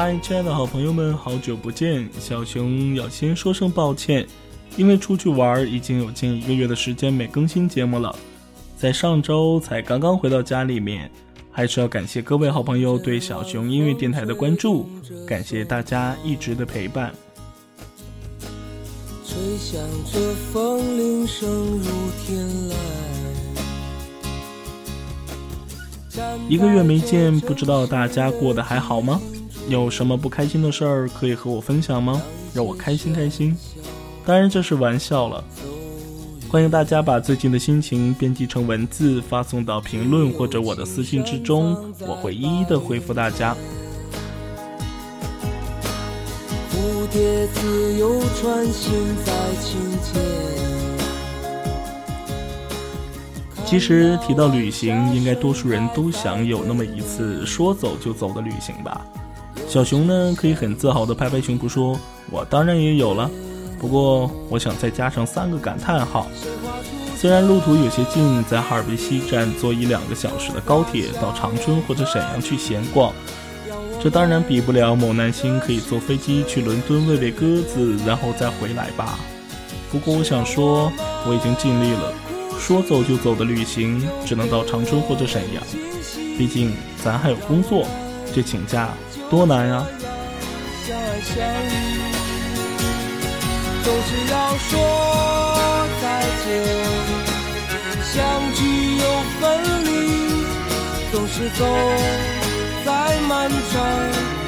嗨，亲爱的好朋友们，好久不见！小熊要先说声抱歉，因为出去玩已经有近一个月的时间没更新节目了，在上周才刚刚回到家里面，还是要感谢各位好朋友对小熊音乐电台的关注，感谢大家一直的陪伴。吹响着风铃声如天籁。一个月没见，不知道大家过得还好吗？有什么不开心的事儿可以和我分享吗？让我开心开心。当然这是玩笑了。欢迎大家把最近的心情编辑成文字发送到评论或者我的私信之中，我会一一的回复大家。蝴蝶自由穿行在清其实提到旅行，应该多数人都想有那么一次说走就走的旅行吧。小熊呢，可以很自豪地拍拍胸脯说：“我当然也有了，不过我想再加上三个感叹号。虽然路途有些近，在哈尔滨西站坐一两个小时的高铁到长春或者沈阳去闲逛，这当然比不了某男星可以坐飞机去伦敦喂喂鸽子，然后再回来吧。不过我想说，我已经尽力了，说走就走的旅行只能到长春或者沈阳，毕竟咱还有工作，这请假。”多难呀！总是要说再见，相聚又分离，总是走在漫长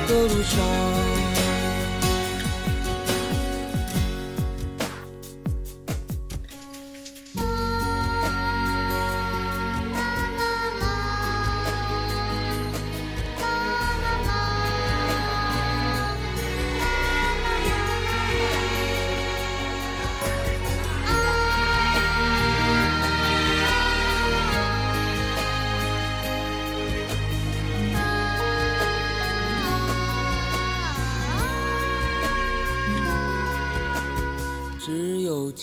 的路上。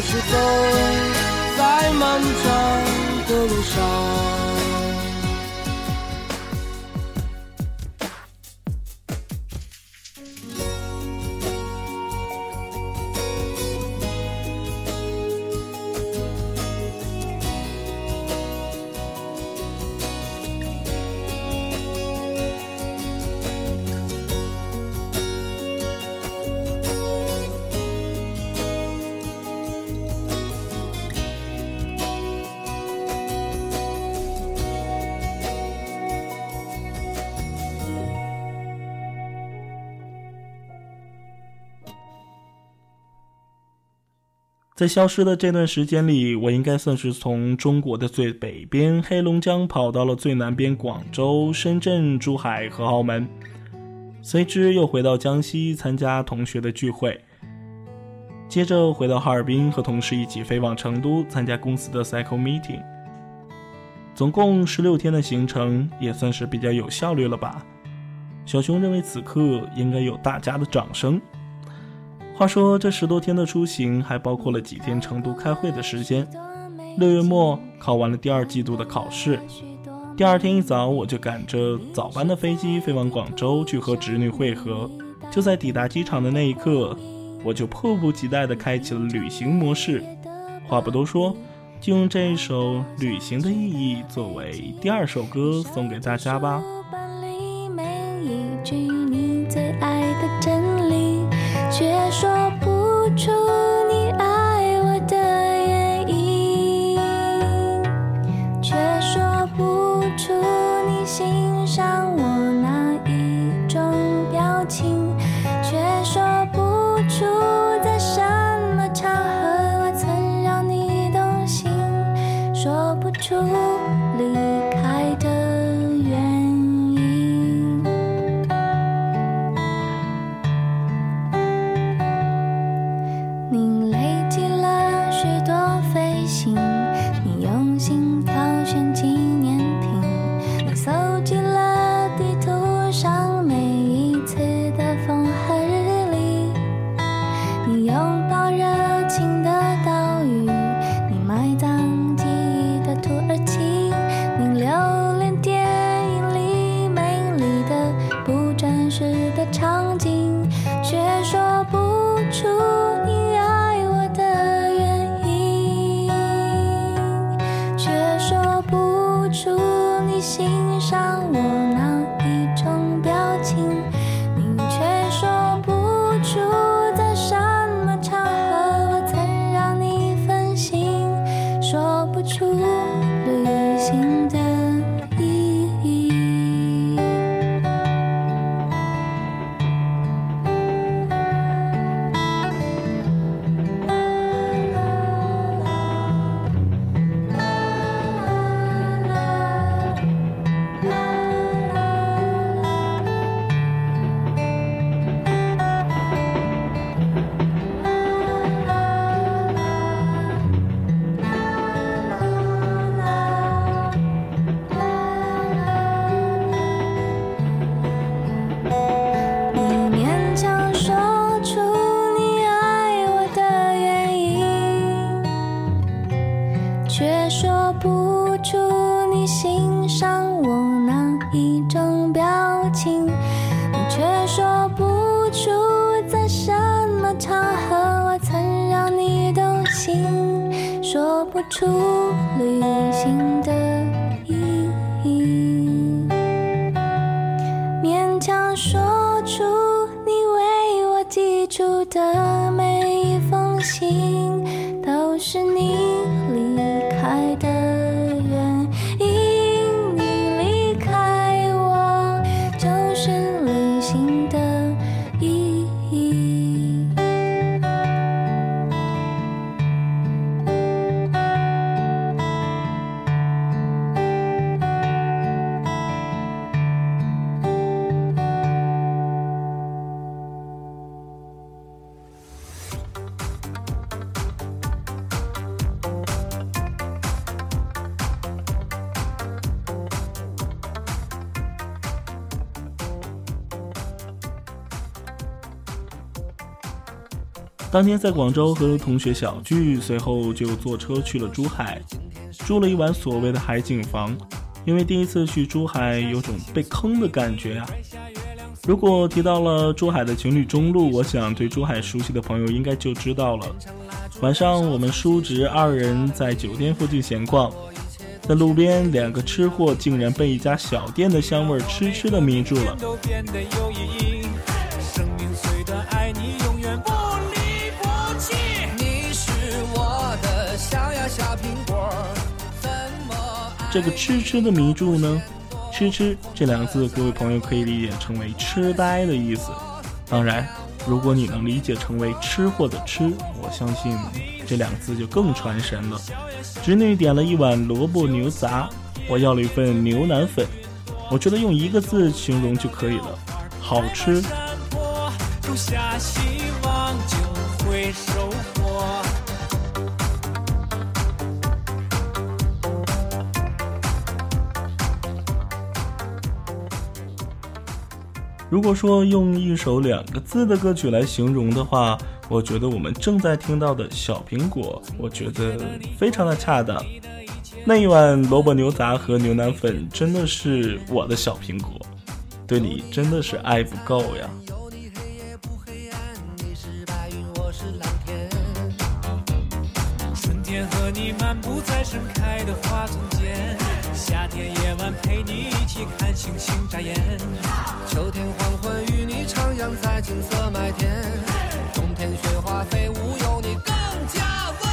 是走在漫长的路上。在消失的这段时间里，我应该算是从中国的最北边黑龙江跑到了最南边广州、深圳、珠海和澳门，随之又回到江西参加同学的聚会，接着回到哈尔滨和同事一起飞往成都参加公司的 cycle meeting。总共十六天的行程，也算是比较有效率了吧？小熊认为此刻应该有大家的掌声。话说这十多天的出行，还包括了几天成都开会的时间。六月末考完了第二季度的考试，第二天一早我就赶着早班的飞机飞往广州去和侄女会合。就在抵达机场的那一刻，我就迫不及待地开启了旅行模式。话不多说，就用这一首《旅行的意义》作为第二首歌送给大家吧。却说不出想说出你为我寄出的每一封信，都是你当天在广州和同学小聚，随后就坐车去了珠海，住了一晚所谓的海景房。因为第一次去珠海，有种被坑的感觉啊。如果提到了珠海的情侣中路，我想对珠海熟悉的朋友应该就知道了。晚上我们叔侄二人在酒店附近闲逛，在路边，两个吃货竟然被一家小店的香味痴痴的迷住了。这个痴痴的迷住呢？痴痴这两个字，各位朋友可以理解成为痴呆的意思。当然，如果你能理解成为吃货的吃，我相信这两个字就更传神了。侄女点了一碗萝卜牛杂，我要了一份牛腩粉。我觉得用一个字形容就可以了，好吃。种下希望就会收获如果说用一首两个字的歌曲来形容的话，我觉得我们正在听到的小苹果，我觉得非常的恰当。那一碗萝卜牛杂和牛腩粉真的是我的小苹果，对你真的是爱不够呀。天和你漫步在盛开的花丛间。夏天夜晚陪你一起看星星眨眼，秋天黄昏与你徜徉。在金色麦田，冬天雪花飞舞，有你更加温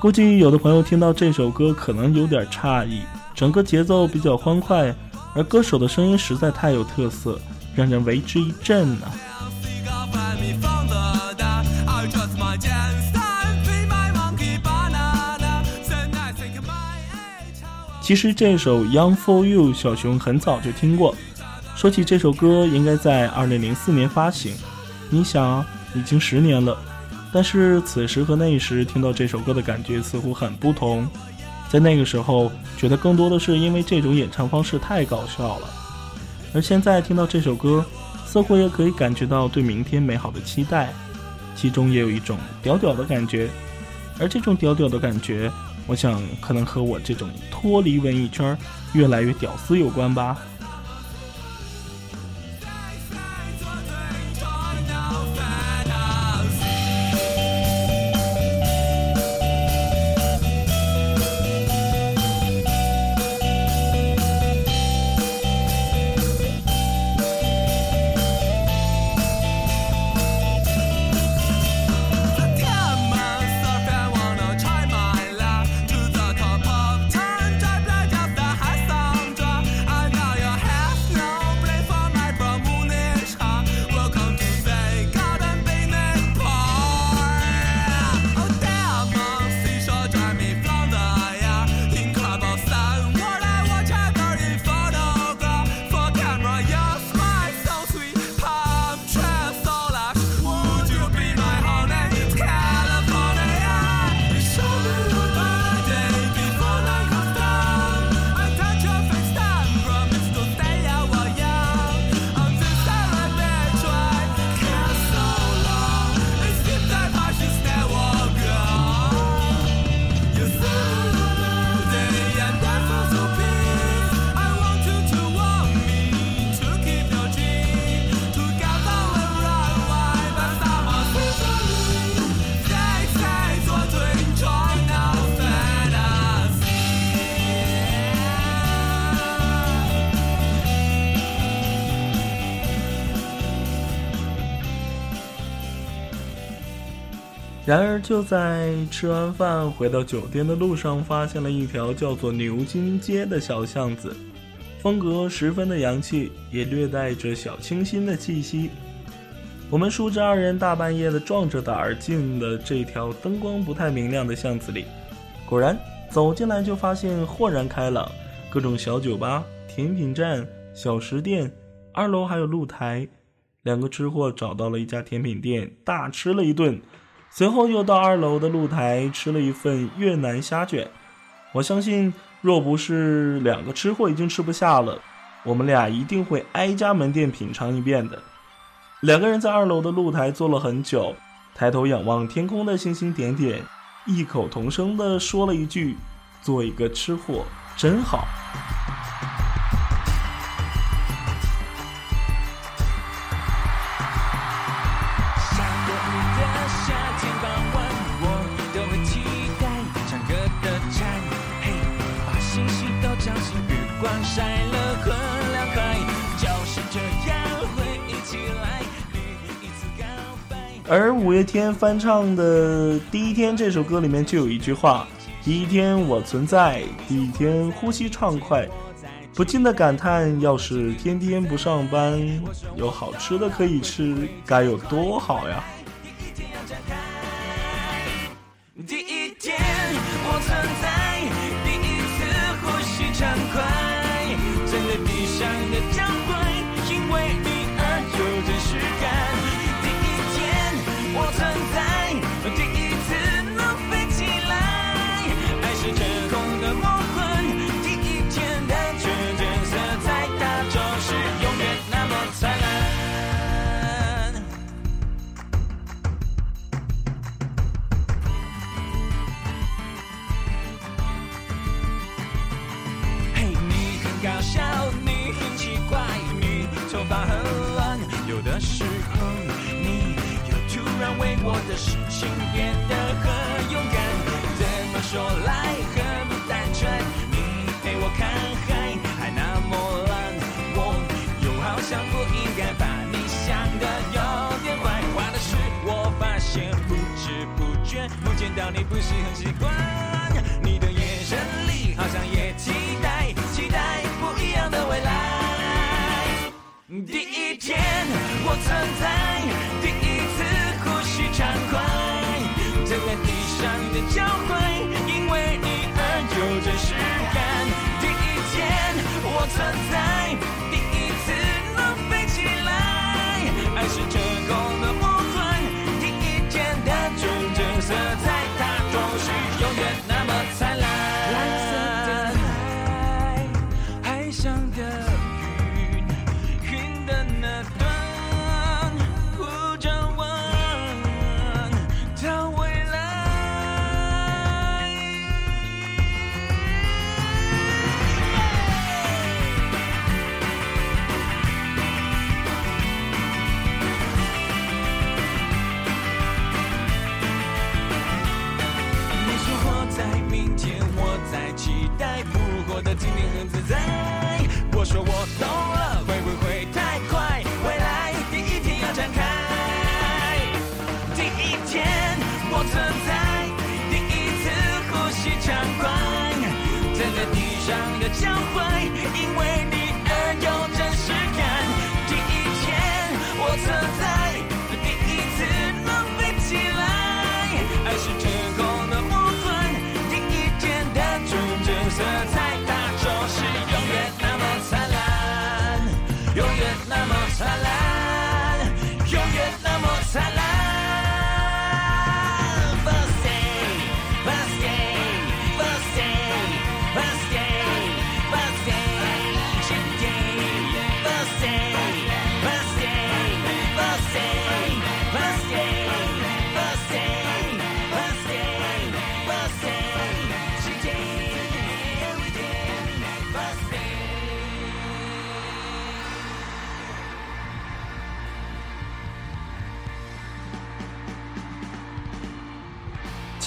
估计有的朋友听到这首歌可能有点诧异，整个节奏比较欢快，而歌手的声音实在太有特色，让人为之一振啊！其实这首《Young for You》小熊很早就听过。说起这首歌，应该在2004年发行，你想，已经十年了。但是此时和那时听到这首歌的感觉似乎很不同，在那个时候觉得更多的是因为这种演唱方式太搞笑了，而现在听到这首歌，似乎也可以感觉到对明天美好的期待，其中也有一种屌屌的感觉，而这种屌屌的感觉，我想可能和我这种脱离文艺圈、越来越屌丝有关吧。然而，就在吃完饭回到酒店的路上，发现了一条叫做牛津街的小巷子，风格十分的洋气，也略带着小清新的气息。我们叔侄二人大半夜的壮着胆儿进了这条灯光不太明亮的巷子里，果然，走进来就发现豁然开朗，各种小酒吧、甜品站、小食店，二楼还有露台。两个吃货找到了一家甜品店，大吃了一顿，随后又到二楼的露台吃了一份越南虾卷。我相信，若不是两个吃货已经吃不下了，我们俩一定会挨家门店品尝一遍的。两个人在二楼的露台坐了很久，抬头仰望天空的星星点点。异口同声地说了一句：“做一个吃货真好。”而五月天翻唱的《第一天》这首歌里面就有一句话：“第一天我存在，第一天呼吸畅快。”不禁的感叹，要是天天不上班，有好吃的可以吃，该有多好呀！搞笑，你很奇怪，你头发很乱，有的时候你又突然为我的事情变得很勇敢。怎么说来很不单纯，你陪我看海还那么蓝，我又好像不应该把你想的有点坏。坏的是我发现不知不觉不见到你不是很习惯，你的眼神里好像也未来。第一天我存在，第一次呼吸畅快，站在地上的交汇，因为你而有真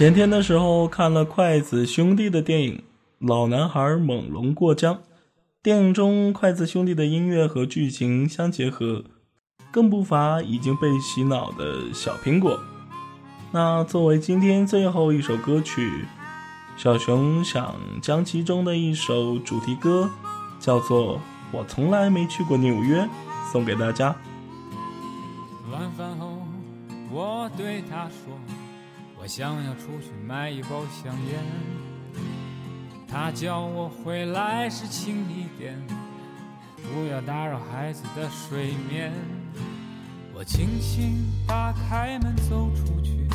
前天的时候看了筷子兄弟的电影《老男孩猛龙过江》，电影中筷子兄弟的音乐和剧情相结合，更不乏已经被洗脑的小苹果。那作为今天最后一首歌曲，小熊想将其中的一首主题歌，叫做《我从来没去过纽约》，送给大家。晚饭后，我对他说：“我想要出去买一包香烟，他叫我回来时轻一点，不要打扰孩子的睡眠。我轻轻打开门走出去，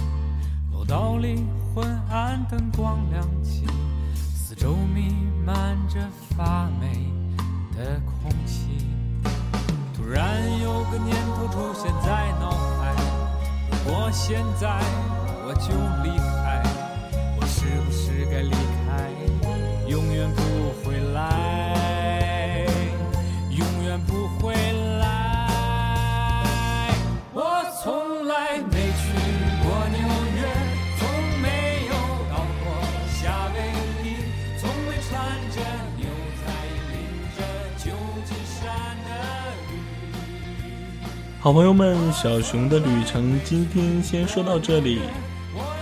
楼道里昏暗灯光亮起，四周弥漫着发霉的空气。突然有个念头出现在脑海，如果现在我就离开，我是不是该离开？永远不回来，永远不回来。我从来没去过纽约，从没有到过夏威夷，从未穿着牛仔淋着旧金山的雨。好朋友们，小熊的旅程今天先说到这里，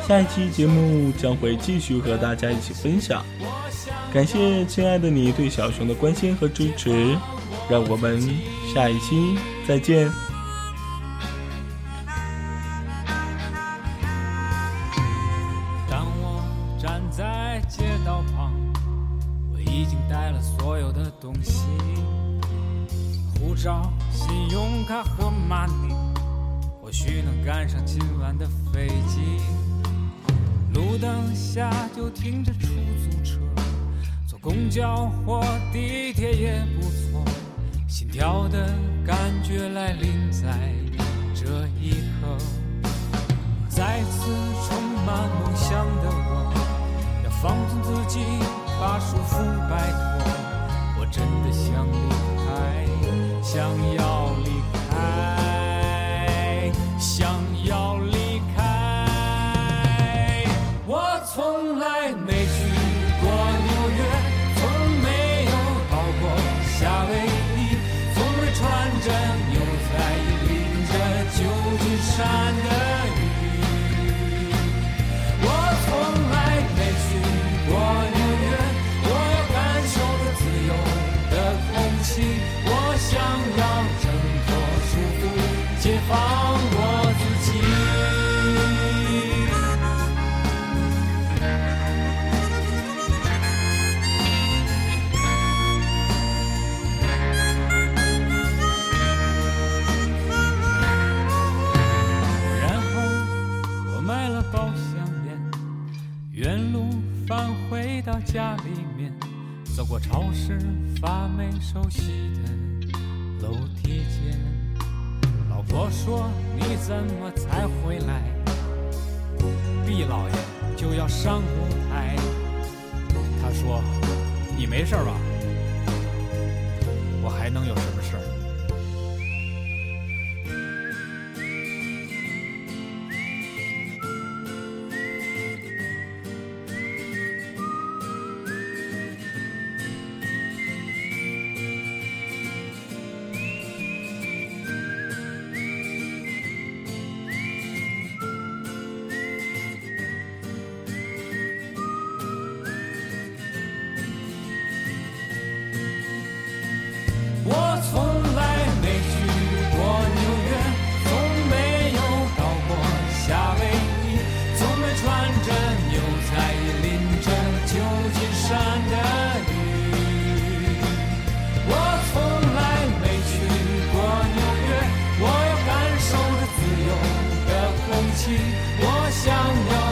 下一期节目将会继续和大家一起分享。感谢亲爱的你对小熊的关心和支持，让我们下一期再见。灯下就停着出租车，坐公交或地铁也不错。心跳的感觉来临在这一刻。再次充满梦想的我，要放纵自己，把束缚摆脱。我真的想离开，想要离家里面，走过超市，发霉熟悉的楼梯间。老婆说：“你怎么才回来？毕老爷就要上舞台。”他说：“你没事吧？我还能有什么事想要